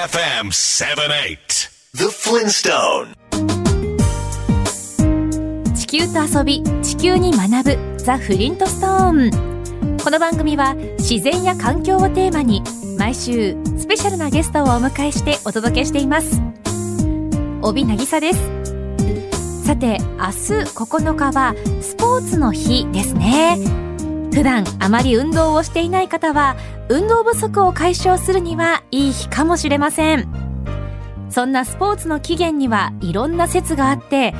KFM 78 The Flintstone. 地球と遊び地球に学ぶザ・フリントストーンこの番組は自然や環境をテーマに毎週スペシャルなゲストをお迎えしてお届けしています。帯渚です。さて明日9日はスポーツの日ですね。普段あまり運動をしていない方は運動不足を解消するにはいい日かもしれません。そんなスポーツの起源にはいろんな説があって例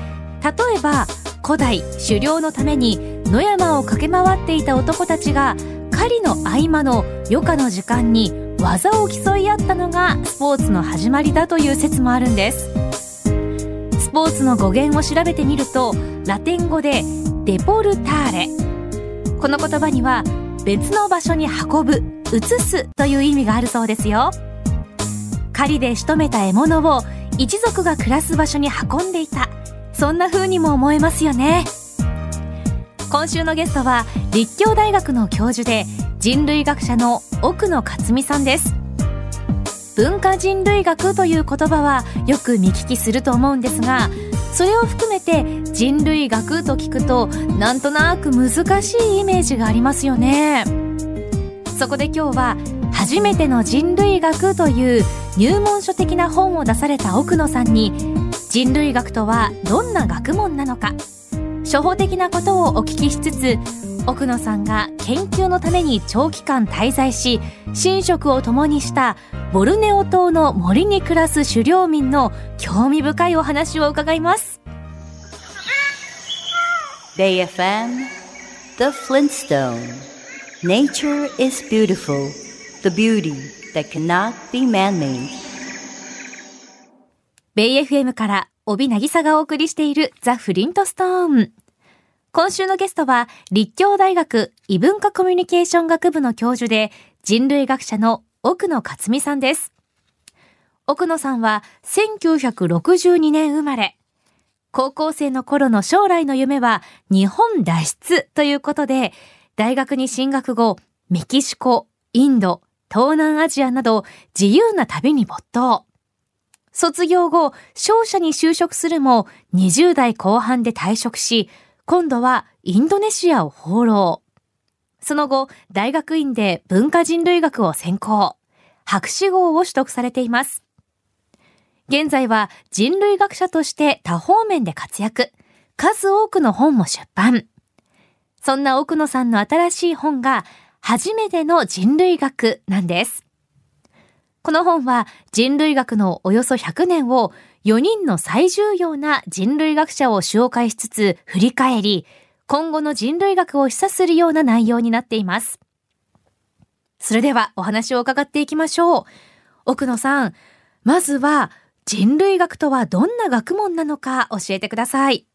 えば古代狩猟のために野山を駆け回っていた男たちが狩りの合間の余暇の時間に技を競い合ったのがスポーツの始まりだという説もあるんです。スポーツの語源を調べてみるとラテン語でデポルターレ。この言葉には別の場所に運ぶ移すという意味があるそうですよ。狩りで仕留めた獲物を一族が暮らす場所に運んでいた。そんな風にも思えますよね。今週のゲストは立教大学の教授で人類学者の奥野克美さんです。文化人類学という言葉はよく見聞きすると思うんですがそれを含めて人類学と聞くとなんとなく難しいイメージがありますよね。そこで今日は初めての人類学という入門書的な本を出された奥野さんに人類学とはどんな学問なのか。初歩的なことをお聞きしつつ奥野さんが研究のために長期間滞在し寝食を共にしたボルネオ島の森に暮らす狩猟民の興味深いお話を伺います。BayFM The Flintstone. Nature is beautiful The beauty that cannot be man-made. ベイ FM から帯渚がお送りしているザ・フリントストーン今週のゲストは立教大学異文化コミュニケーション学部の教授で人類学者の奥野克美さんです。奥野さんは1962年生まれ。高校生の頃の将来の夢は日本脱出ということで大学に進学後メキシコ、インド、東南アジアなど自由な旅に没頭卒業後、商社に就職するも20代後半で退職し、今度はインドネシアを放浪。その後、大学院で文化人類学を専攻。博士号を取得されています。現在は人類学者として多方面で活躍。数多くの本も出版。そんな奥野さんの新しい本が、初めての人類学なんです。この本は人類学のおよそ100年を4人の最重要な人類学者を紹介しつつ振り返り、今後の人類学を示唆するような内容になっています。それではお話を伺っていきましょう。奥野さん、まずは人類学とはどんな学問なのか教えてください。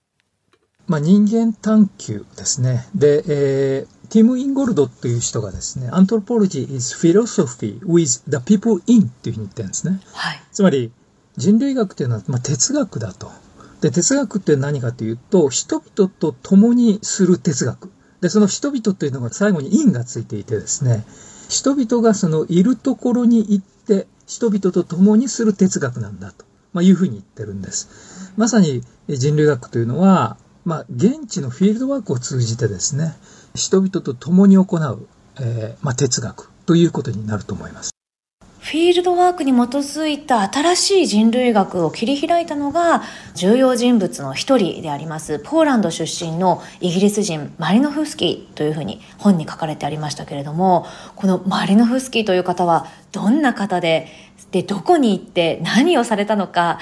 まあ、人間探求ですね。で、えー、ティム・インゴルドっていう人がですね、Anthropology is philosophy with the people in っていうふうに言ってるんですね。はい。つまり、人類学っていうのは、まあ、哲学だと。で、哲学って何かというと、人々と共にする哲学。で、その人々というのが最後に因がついていてですね、人々がそのいるところに行って、人々と共にする哲学なんだと、まあ、いうふうに言ってるんです。まさに人類学というのは、まあ、現地のフィールドワークを通じてですね、人々と共に行う、えー、まあ、哲学ということになると思います。フィールドワークに基づいた新しい人類学を切り開いたのが重要人物の一人でありますポーランド出身のイギリス人マリノフスキーというふうに本に書かれてありましたけれどもこのマリノフスキーという方はどんな方ででどこに行って何をされたのか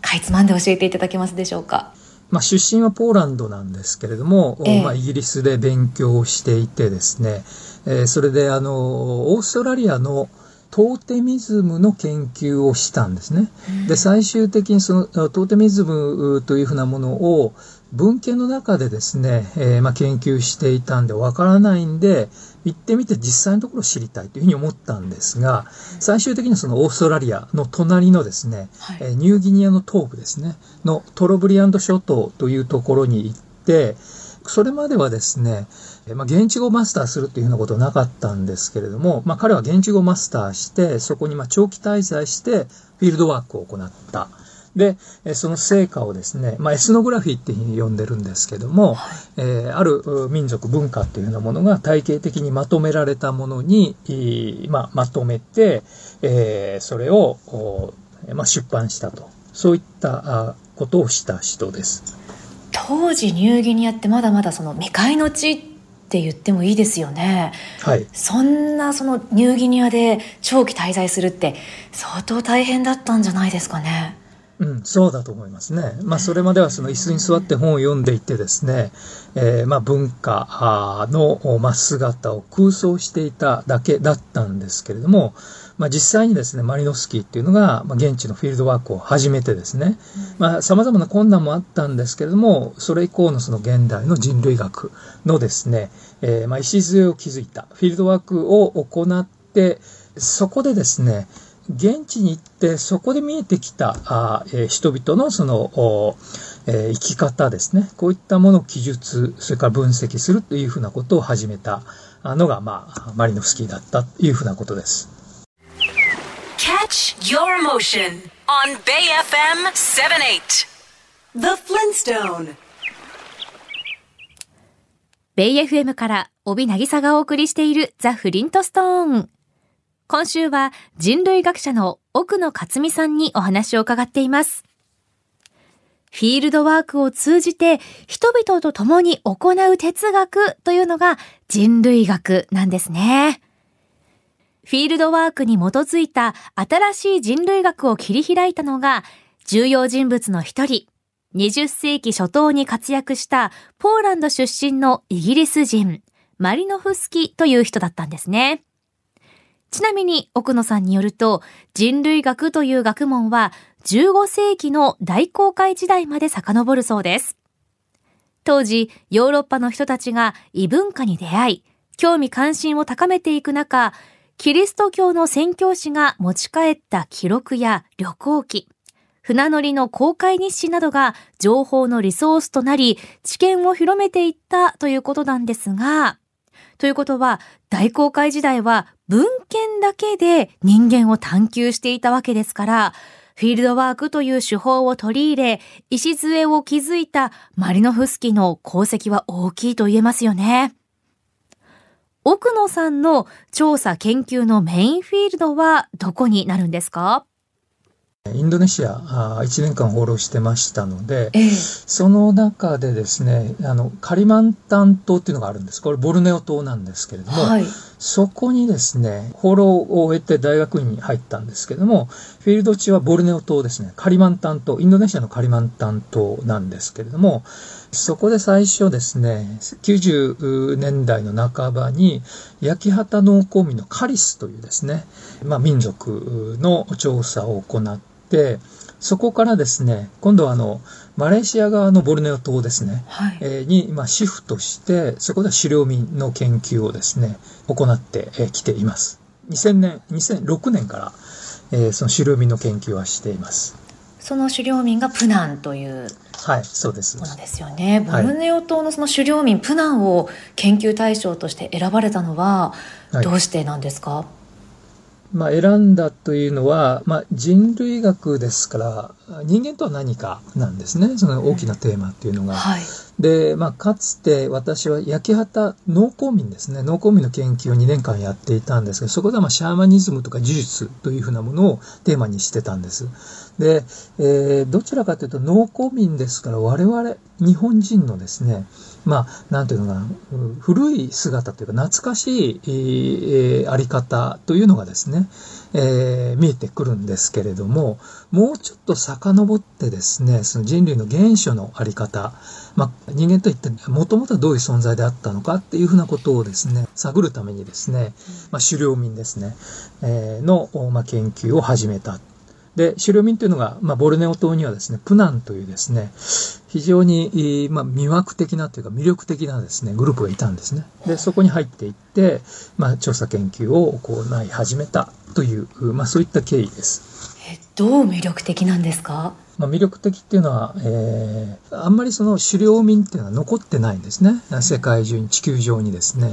かいつまんで教えていただけますでしょうか？まあ、出身はポーランドなんですけれども、えー、まあ、イギリスで勉強をしていてですね、えー、それであの、オーストラリアのトーテミズムの研究をしたんですね。で、最終的にそのトーテミズムというふうなものを文献の中でですね、えー、まあ、研究していたんでわからないんで、行ってみて実際のところを知りたいというふうに思ったんですが、最終的にそのオーストラリアの隣のですね、はい、ニューギニアの東部ですね、のトロブリアンド諸島というところに行って、それまではですね、まあ、現地語をマスターするっていうようなことはなかったんですけれども、まあ、彼は現地語をマスターして、そこにまあ長期滞在して、フィールドワークを行った。で、その成果をですね、まあ、エスノグラフィーっていうふうに呼んでるんですけども、はい、えー、ある民族文化っていうようなものが体系的にまとめられたものに、まあ、まとめて、えー、それを、まあ、出版したと。そういったことをした人です。当時ニューギニアってまだまだその未開の地って言ってもいいですよね。はい。そんなそのニューギニアで長期滞在するって相当大変だったんじゃないですかね。うん、そうだと思いますね。まあ、それまではその椅子に座って本を読んでいてですね、えー、まあ、文化の、まあ、姿を空想していただけだったんですけれども、まあ、実際にですね、マリノスキーっていうのが、まあ、現地のフィールドワークを始めてですね、まあ、様々な困難もあったんですけれども、それ以降のその現代の人類学のですね、えー、まあ、礎を築いたフィールドワークを行って、そこでですね、現地に行ってそこで見えてきたあ、えー、人々のその、えー、生き方ですねこういったものを記述それから分析するというふうなことを始めたのが、まあ、マリノフスキーだったというふうなことです。Catch your motion on Bay FM 78 The Flintstone ベイ FM から帯渚がお送りしているザ・フリントストーン。今週は人類学者の奥野克美さんにお話を伺っています。フィールドワークを通じて人々と共に行う哲学というのが人類学なんですね。フィールドワークに基づいた新しい人類学を切り開いたのが重要人物の一人、20世紀初頭に活躍したポーランド出身のイギリス人、マリノフスキという人だったんですね。ちなみに奥野さんによると、人類学という学問は15世紀の大航海時代まで遡るそうです。当時、ヨーロッパの人たちが異文化に出会い、興味関心を高めていく中、キリスト教の宣教師が持ち帰った記録や旅行記、船乗りの公開日誌などが情報のリソースとなり、知見を広めていったということなんですが、ということは、大航海時代は文献だけで人間を探求していたわけですから、フィールドワークという手法を取り入れ、礎を築いたマリノフスキの功績は大きいと言えますよね。奥野さんの調査研究のメインフィールドはどこになるんですか？インドネシアあ1年間放浪してましたので、ええ、その中でですねあのカリマンタン島っていうのがあるんです。これボルネオ島なんですけれども、はい、そこにですね放浪を終えて大学院に入ったんですけれどもフィールド地はボルネオ島ですね。カリマンタン島インドネシアのカリマンタン島なんですけれどもそこで最初ですね90年代の半ばに焼き畑農耕民のカリスというですね、まあ、民族の調査を行って、そこからですね、今度はあの、マレーシア側のボルネオ島ですね、はい、えー、に、まあ、シフトして、そこでは狩猟民の研究をですね、行ってきています。2000年、2006年から、えー、その狩猟民の研究はしています。その狩猟民がプナンというはい、そうです。ものですよね。ボルネオ島のその狩猟民、プナンを研究対象として選ばれたのは、どうしてなんですか、はいまあ、選んだというのは、まあ、人類学ですから人間とは何かなんですねその大きなテーマっていうのが。はい、で、まあ、かつて私は焼き畑農耕民ですね農耕民の研究を2年間やっていたんですがそこではまあシャーマニズムとか呪術というふうなものをテーマにしてたんです。で、えー、どちらかというと農耕民ですから我々日本人のですねまあ、なんていうのかな、古い姿というか、懐かしい、えー、あり方というのがですね、えー、見えてくるんですけれども、もうちょっと遡ってですね、その人類の原初のあり方、まあ、人間といって、もともとはどういう存在であったのかっていうふうなことをですね、探るためにですね、まあ、狩猟民ですね、えー、の、まあ、研究を始めたで、狩猟民というのが、まあ、ボルネオ島にはですね、プナンというですね、非常に、まあ、魅惑的なというか魅力的なですね、グループがいたんですね。で、そこに入っていって、まあ、調査研究を行い始めたという、まあ、そういった経緯です。え、どう魅力的なんですか？まあ、魅力的っていうのは、えー、あんまりその狩猟民っていうのは残ってないんですね。世界中に、地球上にですね。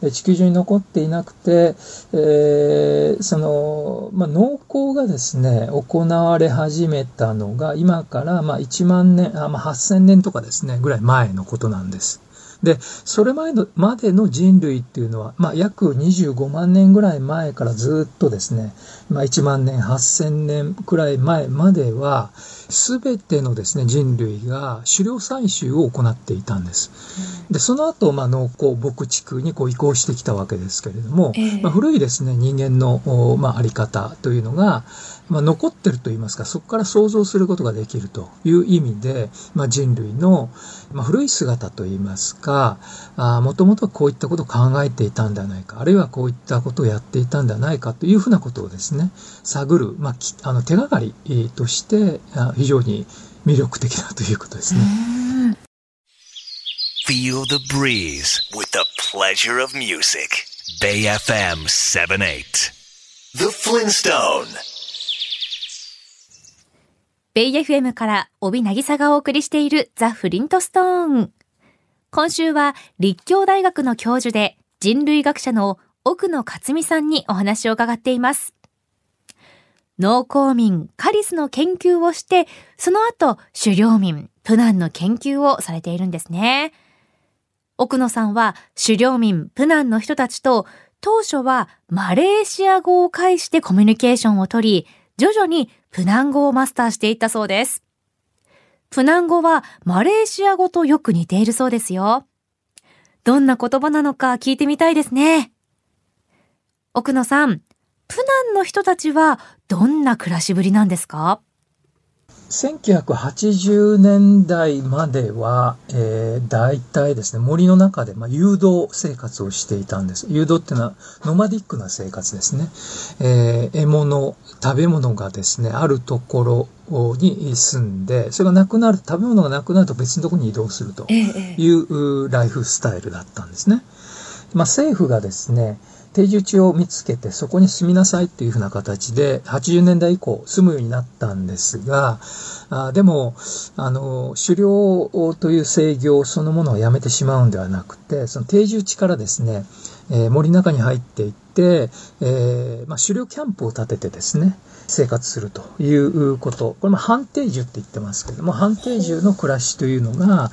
はい、地球上に残っていなくて、えー、その、まあ、農耕がですね、行われ始めたのが、今からまあ1万年、あまあ、8000年とかですね、ぐらい前のことなんです。で、それ前のまでの人類っていうのは、まあ、約25万年ぐらい前からずっとですね、まあ、1万年、8000年くらい前までは、すべてのですね、人類が狩猟採集を行っていたんです。で、その後、まあ、農耕、牧畜にこう移行してきたわけですけれども、えー、まあ、古いですね、人間の、まあ、あり方というのが、まあ、残ってると言いますか、そこから想像することができるという意味で、まあ、人類の、まあ、古い姿と言いますか、もともとはこういったことを考えていたんではないか、あるいはこういったことをやっていたんではないかというふうなことをですね、探る、まあ、あの手がかりとして非常に魅力的だということですね。Feel the breeze with the pleasure of music. Bay FM 78. The Flintstone. ベイ FM から帯渚がお送りしているザ・フリントストーン。今週は立教大学の教授で人類学者の奥野克美さんにお話を伺っています。農耕民カリスの研究をして、その後狩猟民プナンの研究をされているんですね。奥野さんは狩猟民プナンの人たちと当初はマレーシア語を介してコミュニケーションをとり、徐々にプナン語をマスターしていったそうです。プナン語はマレーシア語とよく似ているそうですよ。どんな言葉なのか聞いてみたいですね。奥野さん、プナンの人たちはどんな暮らしぶりなんですか？1980年代までは、えー、大体ですね、森の中で、まあ、誘導生活をしていたんです。誘導っていうのは、ノマディックな生活ですね。えー、獲物、食べ物がですね、あるところに住んで、それがなくなる、食べ物がなくなると別のところに移動するというライフスタイルだったんですね。まあ、政府がですね、定住地を見つけてそこに住みなさいっていうふうな形で80年代以降住むようになったんですが、あでも、あの、狩猟という制御そのものをやめてしまうんではなくて、その定住地からですね、えー、森の中に入っていって、えー、まあ、狩猟キャンプを建ててですね、生活するということ。これも半定住って言ってますけども、半定住の暮らしというのが、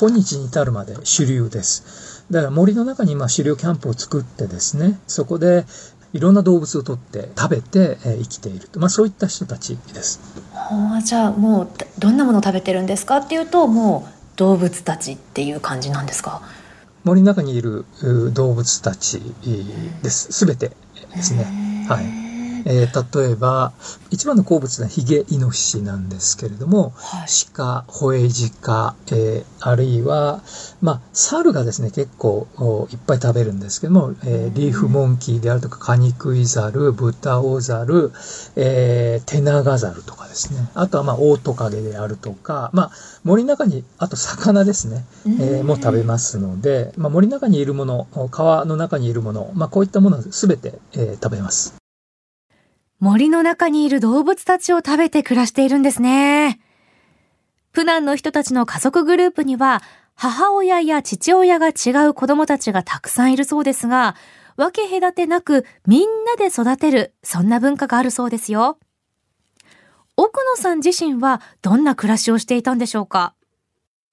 今日に至るまで主流です。だから森の中に今狩猟キャンプを作ってですね、そこでいろんな動物を取って食べて、え生きていると、まあ、そういった人たちです。はあ、じゃあもうどんなものを食べてるんですかっていうともう動物たちっていう感じなんですか？森の中にいる動物たちです。すべてですね。はい。えー、例えば、一番の好物はヒゲイノシシなんですけれども、はい、鹿、ホエジカ、えー、あるいは、まあ、猿がですね、結構いっぱい食べるんですけども、えー、リーフモンキーであるとか、カニクイザル、ブタオザル、えー、テナガザルとかですね。あとは、まあ、オオトカゲであるとか、まあ、森の中に、あと魚ですね、えー、も食べますので、まあ、森の中にいるもの、川の中にいるもの、まあ、こういったものすべて、えー、食べます。森の中にいる動物たちを食べて暮らしているんですね。プナンの人たちの家族グループには、母親や父親が違う子供たちがたくさんいるそうですが、分け隔てなくみんなで育てる、そんな文化があるそうですよ。奥野さん自身はどんな暮らしをしていたんでしょうか？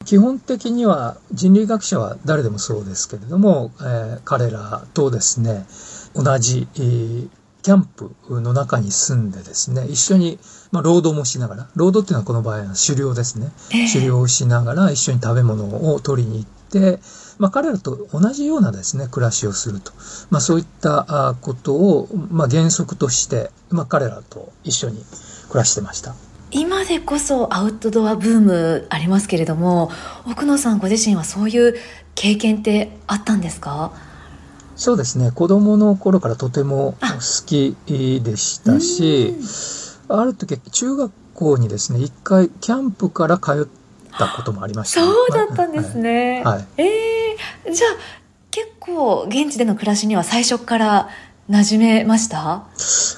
基本的には人類学者は誰でもそうですけれども、えー、彼らとですね、同じ、えーキャンプの中に住んでですね、一緒に、まあ、労働もしながら、労働っていうのはこの場合は狩猟ですね。えー、狩猟をしながら一緒に食べ物を取りに行って、まあ、彼らと同じようなですね、暮らしをすると。まあ、そういったことを、まあ、原則として、まあ、彼らと一緒に暮らしてました。今でこそアウトドアブームありますけれども、奥野さんご自身はそういう経験ってあったんですか？そうですね。子供の頃からとても好きでしたしある時中学校にですね一回キャンプから通ったこともありました、ね、そうだったんですね、はい、はい、えー、じゃあ結構現地での暮らしには最初から馴染めました？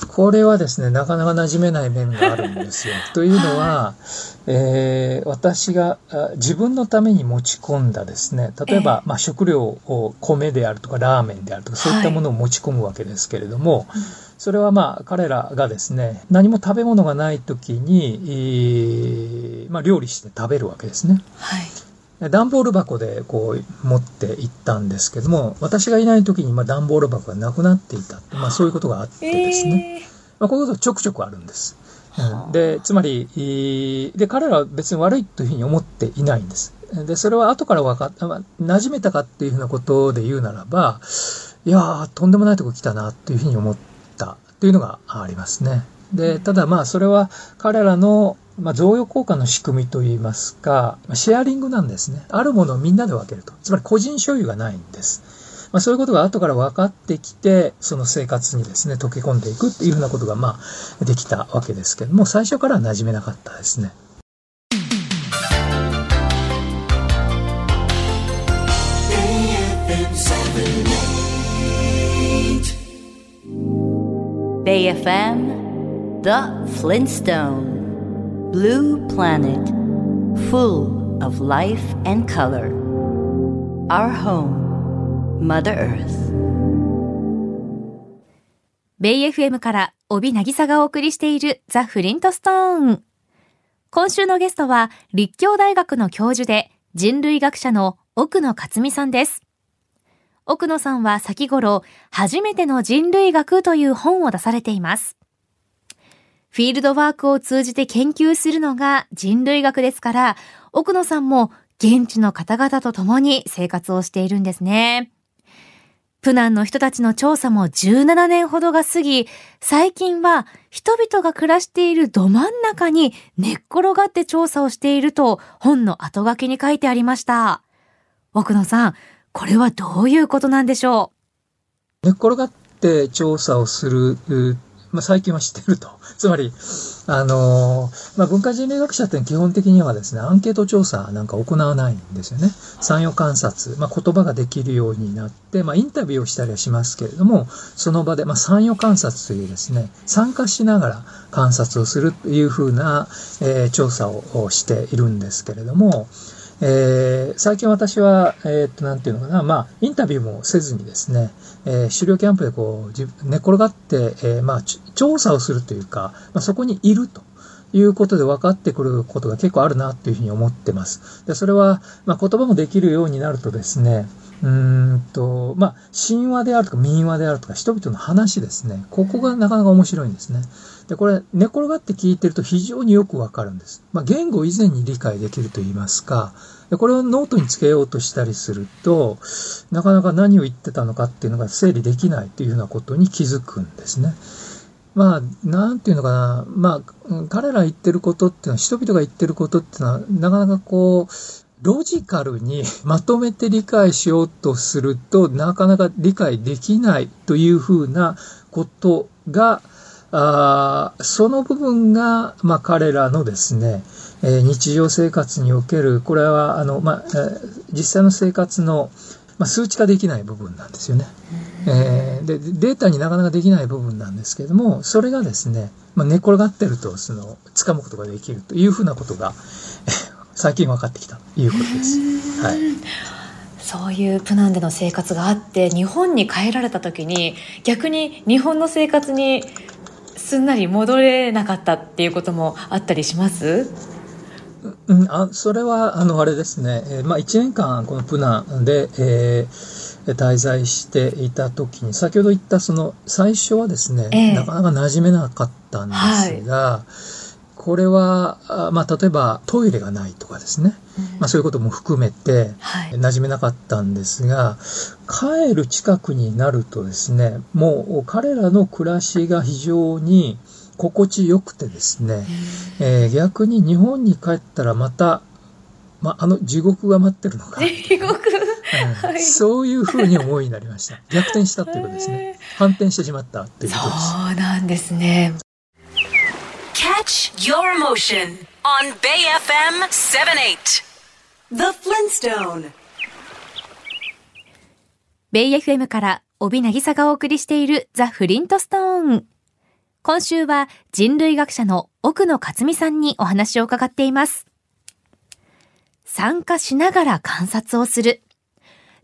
これはですね、なかなか馴染めない面があるんですよ。というのは、えー、私が自分のために持ち込んだですね、例えば、えー、まあ、食料を米であるとかラーメンであるとかそういったものを持ち込むわけですけれども、はい、それはまあ彼らがですね、何も食べ物がない時に、えー、まあ、料理して食べるわけですね。はい段ボール箱でこう持って行ったんですけども、私がいない時にまあ段ボール箱がなくなっていた。まあそういうことがあってですね。えー、まあこういうことちょくちょくあるんです。うん、で、つまり、で、彼らは別に悪いというふうに思っていないんです。で、それは後から分かった、まあ、馴染めたかっていうふうなことで言うならば、いやー、とんでもないとこ来たなっていうふうに思ったというのがありますね。で、ただまあそれは彼らのまあ、贈与交換の仕組みといいますか、シェアリングなんですね。あるものをみんなで分けると。つまり個人所有がないんです。まあ、そういうことが後から分かってきて、その生活にですね、溶け込んでいくっていうふうなことが、まあ、できたわけですけども、最初からは馴染めなかったですね。BayFM The Flintstone Blue planet, full of life and color. Our home, Mother Earth. ベイ FM から帯渚がお送りしているザ・フリントストーン。今週のゲストは立教大学の教授で人類学者の奥野克美さんです。奥野さんは先頃、初めての人類学という本を出されています。フィールドワークを通じて研究するのが人類学ですから、奥野さんも現地の方々と共に生活をしているんですね。プナンの人たちの調査も17年ほどが過ぎ、最近は人々が暮らしているど真ん中に寝っ転がって調査をしていると本の後書きに書いてありました。奥野さん、これはどういうことなんでしょう？寝っ転がって調査をするまあ、最近は知ってると。つまり、あのまあ、文化人類学者って基本的にはですね、アンケート調査なんか行わないんですよね。参与観察、まあ、言葉ができるようになって、まあ、インタビューをしたりはしますけれども、その場で、まあ、参与観察というですね、参加しながら観察をするというふうな、えー、調査をしているんですけれども、えー、最近私は、えー、っと、なんていうのかな、まあ、インタビューもせずにですね、えー、狩猟キャンプでこう、寝転がって、えー、まあ、調査をするというか、まあ、そこにいると。いうことで分かってくることが結構あるなというふうに思ってます。でそれは、まあ、言葉もできるようになるとですね、うんと、まあ、神話であるとか民話であるとか人々の話ですね。ここがなかなか面白いんですね。で、これ、寝転がって聞いてると非常によくわかるんです。まあ、言語以前に理解できると言いますか、でこれをノートにつけようとしたりすると、なかなか何を言ってたのかっていうのが整理できないというようなことに気づくんですね。まあ、なんていうのかな。まあ、彼ら言ってることっていうのは、人々が言ってることっていうのは、なかなかこう、ロジカルに まとめて理解しようとするとなかなか理解できないというふうなことが、あその部分が、まあ、彼らのですね、えー、日常生活における、これは、あの、まあ、えー、実際の生活の、まあ、数値化できない部分なんですよね。えー、で、データになかなかできない部分なんですけれども、それがですね、まあ、寝転がってると、その、掴むことができるというふうなことが、最近分かってきたということです。はい。そういうプナンでの生活があって日本に帰られた時に逆に日本の生活にすんなり戻れなかったっていうこともあったりします？うん、あそれはあのあれですね、えー、まあ、1年間このプナンで、えー、滞在していた時に先ほど言ったその最初はですね、えー、なかなか馴染めなかったんですが、はい。これは、まあ、例えばトイレがないとかですね、うん、まあ、そういうことも含めて、馴染めなかったんですが、はい、帰る近くになるとですね、もう彼らの暮らしが非常に心地よくてですね、えー、逆に日本に帰ったらまた、まあ、あの地獄が待ってるのか。地獄はい、そういうふうに思いになりました。逆転したっていうことですね。反転してしまったっていうことです。そうなんですね。Catch your emotion on Bay FM 78. The Flintstone. ベイ FM から帯渚がお送りしているザ・フリントストーン。今週は人類学者の奥野克美さんにお話を伺っています。参加しながら観察をする。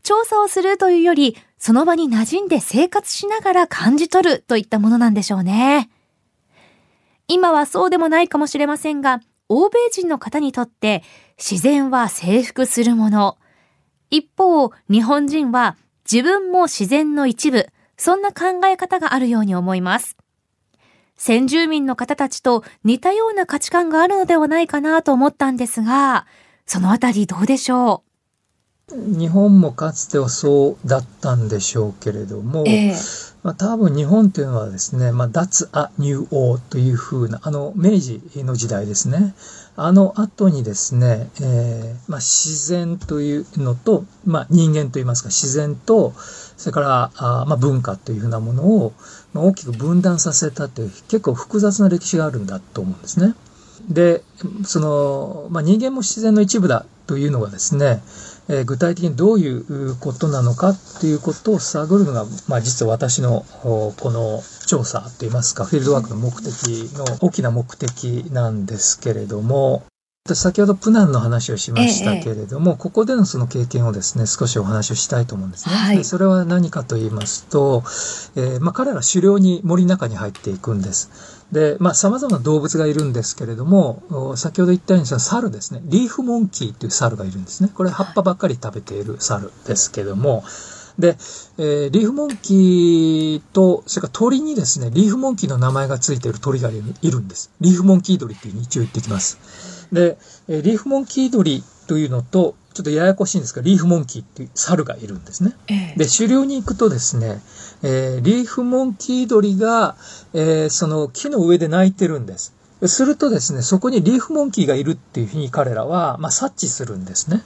調査をするというより、その場に馴染んで生活しながら感じ取るといったものなんでしょうね。今はそうでもないかもしれませんが、欧米人の方にとって自然は征服するもの。一方、日本人は自分も自然の一部、そんな考え方があるように思います。先住民の方たちと似たような価値観があるのではないかなと思ったんですが、そのあたりどうでしょう？日本もかつてはそうだったんでしょうけれども、えー、まあ、多分日本というのはですね、まあ、脱ア入王というふうな、あの、明治の時代ですね。あの後にですね、えー、まあ、自然というのと、まあ、人間といいますか、自然と、それから、あまあ、文化というふうなものを、まあ、大きく分断させたという結構複雑な歴史があるんだと思うんですね。で、その、まあ、人間も自然の一部だというのがですね、えー、具体的にどういうことなのかっていうことを探るのが、まあ、実は私のこの調査といいますか、フィールドワークの目的の大きな目的なんですけれども、先ほどプナンの話をしましたけれども、ええ、ここでのその経験をですね、少しお話をしたいと思うんですね。はい、それは何かと言いますと、えー、まあ、彼ら狩猟に森の中に入っていくんです。で、まあ、様々な動物がいるんですけれども、先ほど言ったようにその猿ですね、リーフモンキーという猿がいるんですね。これ葉っぱばっかり食べている猿ですけども、で、えー、リーフモンキーと、それから鳥にですね、リーフモンキーの名前がついている鳥がいるんです。リーフモンキー鳥っていうに一応言ってきます。で、えリーフモンキー鳥というのと、ちょっとややこしいんですが、リーフモンキーっていう猿がいるんですね。えで、狩猟に行くとですね、えー、リーフモンキー鳥が、えー、その木の上で鳴いてるんです。するとですね、そこにリーフモンキーがいるっていうふうに彼らは、まあ、察知するんですね。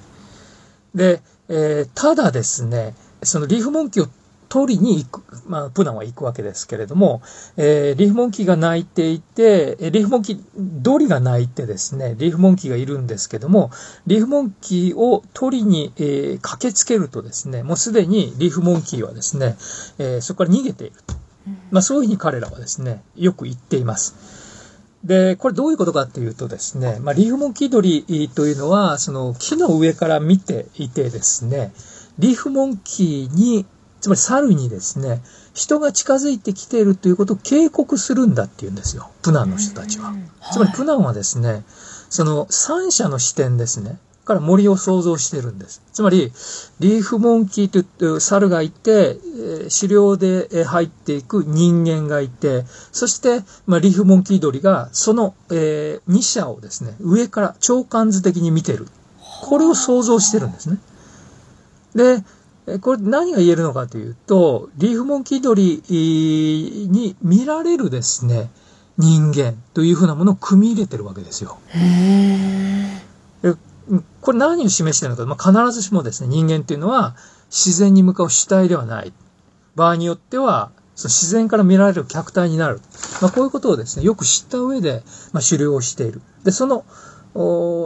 で、えー、ただですね、そのリーフモンキーを取りに行く、まあ、プナンは行くわけですけれども、えー、リーフモンキーが鳴いていて、リーフモンキー、ドリが鳴いてですね、リーフモンキーがいるんですけども、リーフモンキーを取りに、えー、駆けつけるとですね、もうすでにリーフモンキーはですね、えー、そこから逃げていると。まあ、そういうふうに彼らはですね、よく言っています。で、これどういうことかっていうとですね、まあ、リーフモンキー鳥というのは、その木の上から見ていてですね、リーフモンキーにつまり猿にですね、人が近づいてきているということを警告するんだっていうんですよ。プナンの人たちは。つまりプナンはですね、その三者の視点ですね。から森を想像してるんです。つまり、リーフモンキーという猿がいて、狩猟で入っていく人間がいて、そして、まあ、リーフモンキー鳥がその、えー、2者をですね、上から長官図的に見てる。これを想像してるんですね。で、これ何が言えるのかというと、リーフモンキー鳥に見られるですね、人間というふうなものを組み入れてるわけですよ。これ何を示しているのか、まあ、必ずしもですね、人間っていうのは自然に向かう主体ではない。場合によっては、その自然から見られる客体になる。まあ、こういうことをですね、よく知った上で、まあ、狩猟をしている。で、その、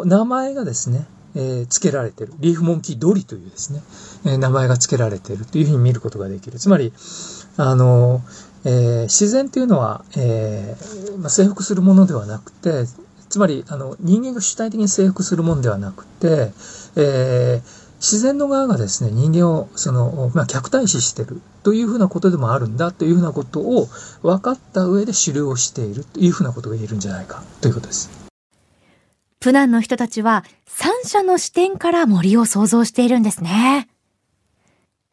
名前がですね、え、付けられている。リーフモンキードリというですね、え、名前が付けられているというふうに見ることができる。つまり、あの、えー、自然というのは、えーまあ、征服するものではなくて、つまり、あの、人間が主体的に征服するものではなくて、えー、自然の側がですね、人間を、その、まあ、客体視しているというふうなことでもあるんだというふうなことを分かった上で狩猟をしているというふうなことが言えるんじゃないかということです。プナンの人たちは三者の視点から森を想像しているんですね。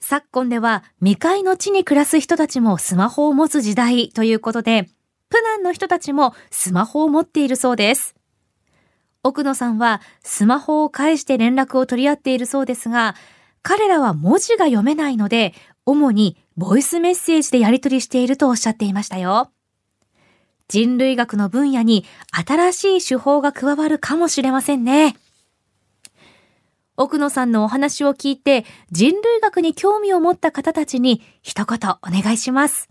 昨今では未開の地に暮らす人たちもスマホを持つ時代ということで、プナンの人たちもスマホを持っているそうです。奥野さんはスマホを介して連絡を取り合っているそうですが、彼らは文字が読めないので、主にボイスメッセージでやり取りしているとおっしゃっていましたよ。人類学の分野に新しい手法が加わるかもしれませんね。奥野さんのお話を聞いて人類学に興味を持った方たちに一言お願いします。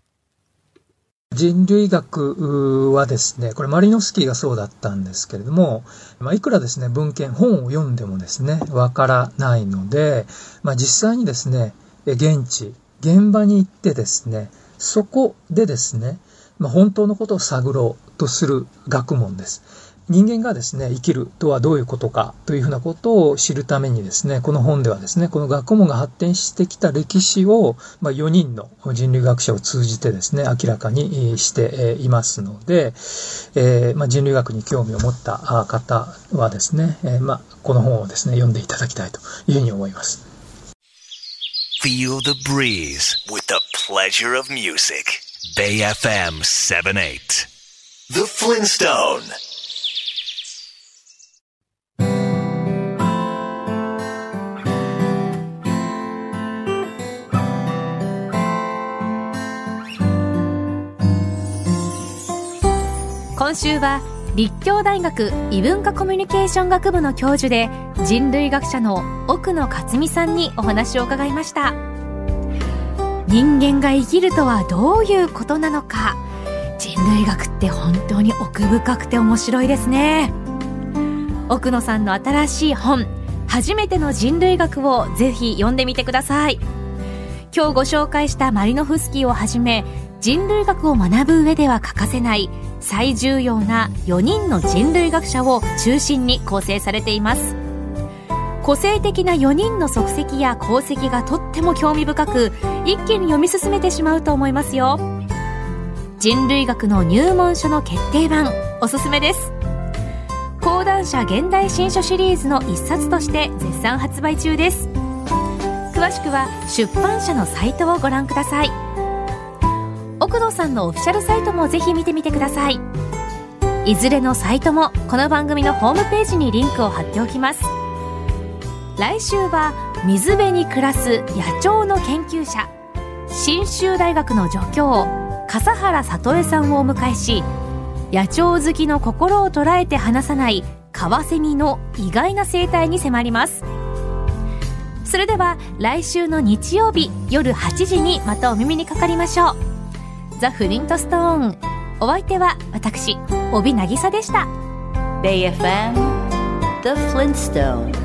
人類学はですね、これマリノスキーがそうだったんですけれども、まあ、いくらですね、文献、本を読んでもですね、わからないので、まあ、実際にですね、現地、現場に行ってですね、そこでですね、まあ、本当のことを探ろうとする学問です。人間がですね、生きるとはどういうことかというふうなことを知るためにですね、この本ではですね、この学問が発展してきた歴史を、まあ、4人の人類学者を通じてですね、明らかにしていますので、えー、まあ、人類学に興味を持った方はですね、えー、まあ、この本をですね、読んでいただきたいというふうに思います。Feel the breeze with the pleasure of music. Bay FM 78. The Flintstone. 今週は立教大学異文化コミュニケーション学部の教授で人類学者の奥野克美さんにお話を伺いました人間が生きるとはどういうことなのか。人類学って本当に奥深くて面白いですね。奥野さんの新しい本初めての人類学をぜひ読んでみてください。今日ご紹介したマリノフスキーをはじめ人類学を学ぶ上では欠かせない最重要な4人の人類学者を中心に構成されています。個性的な4人の足跡や功績がとっても興味深く一気に読み進めてしまうと思いますよ。人類学の入門書の決定版おすすめです。講談社現代新書シリーズの一冊として絶賛発売中です。詳しくは出版社のサイトをご覧ください。奥野さんのオフィシャルサイトもぜひ見てみてください。いずれのサイトもこの番組のホームページにリンクを貼っておきます。来週は水辺に暮らす野鳥の研究者信州大学の助教笠原里江さんをお迎えし野鳥好きの心を捉えて離さないカワセミの意外な生態に迫ります。それでは来週の日曜日夜8時にまたお耳にかかりましょう。ザ・フリントストーン。お相手は私帯渚でした。BayFM The Flintstone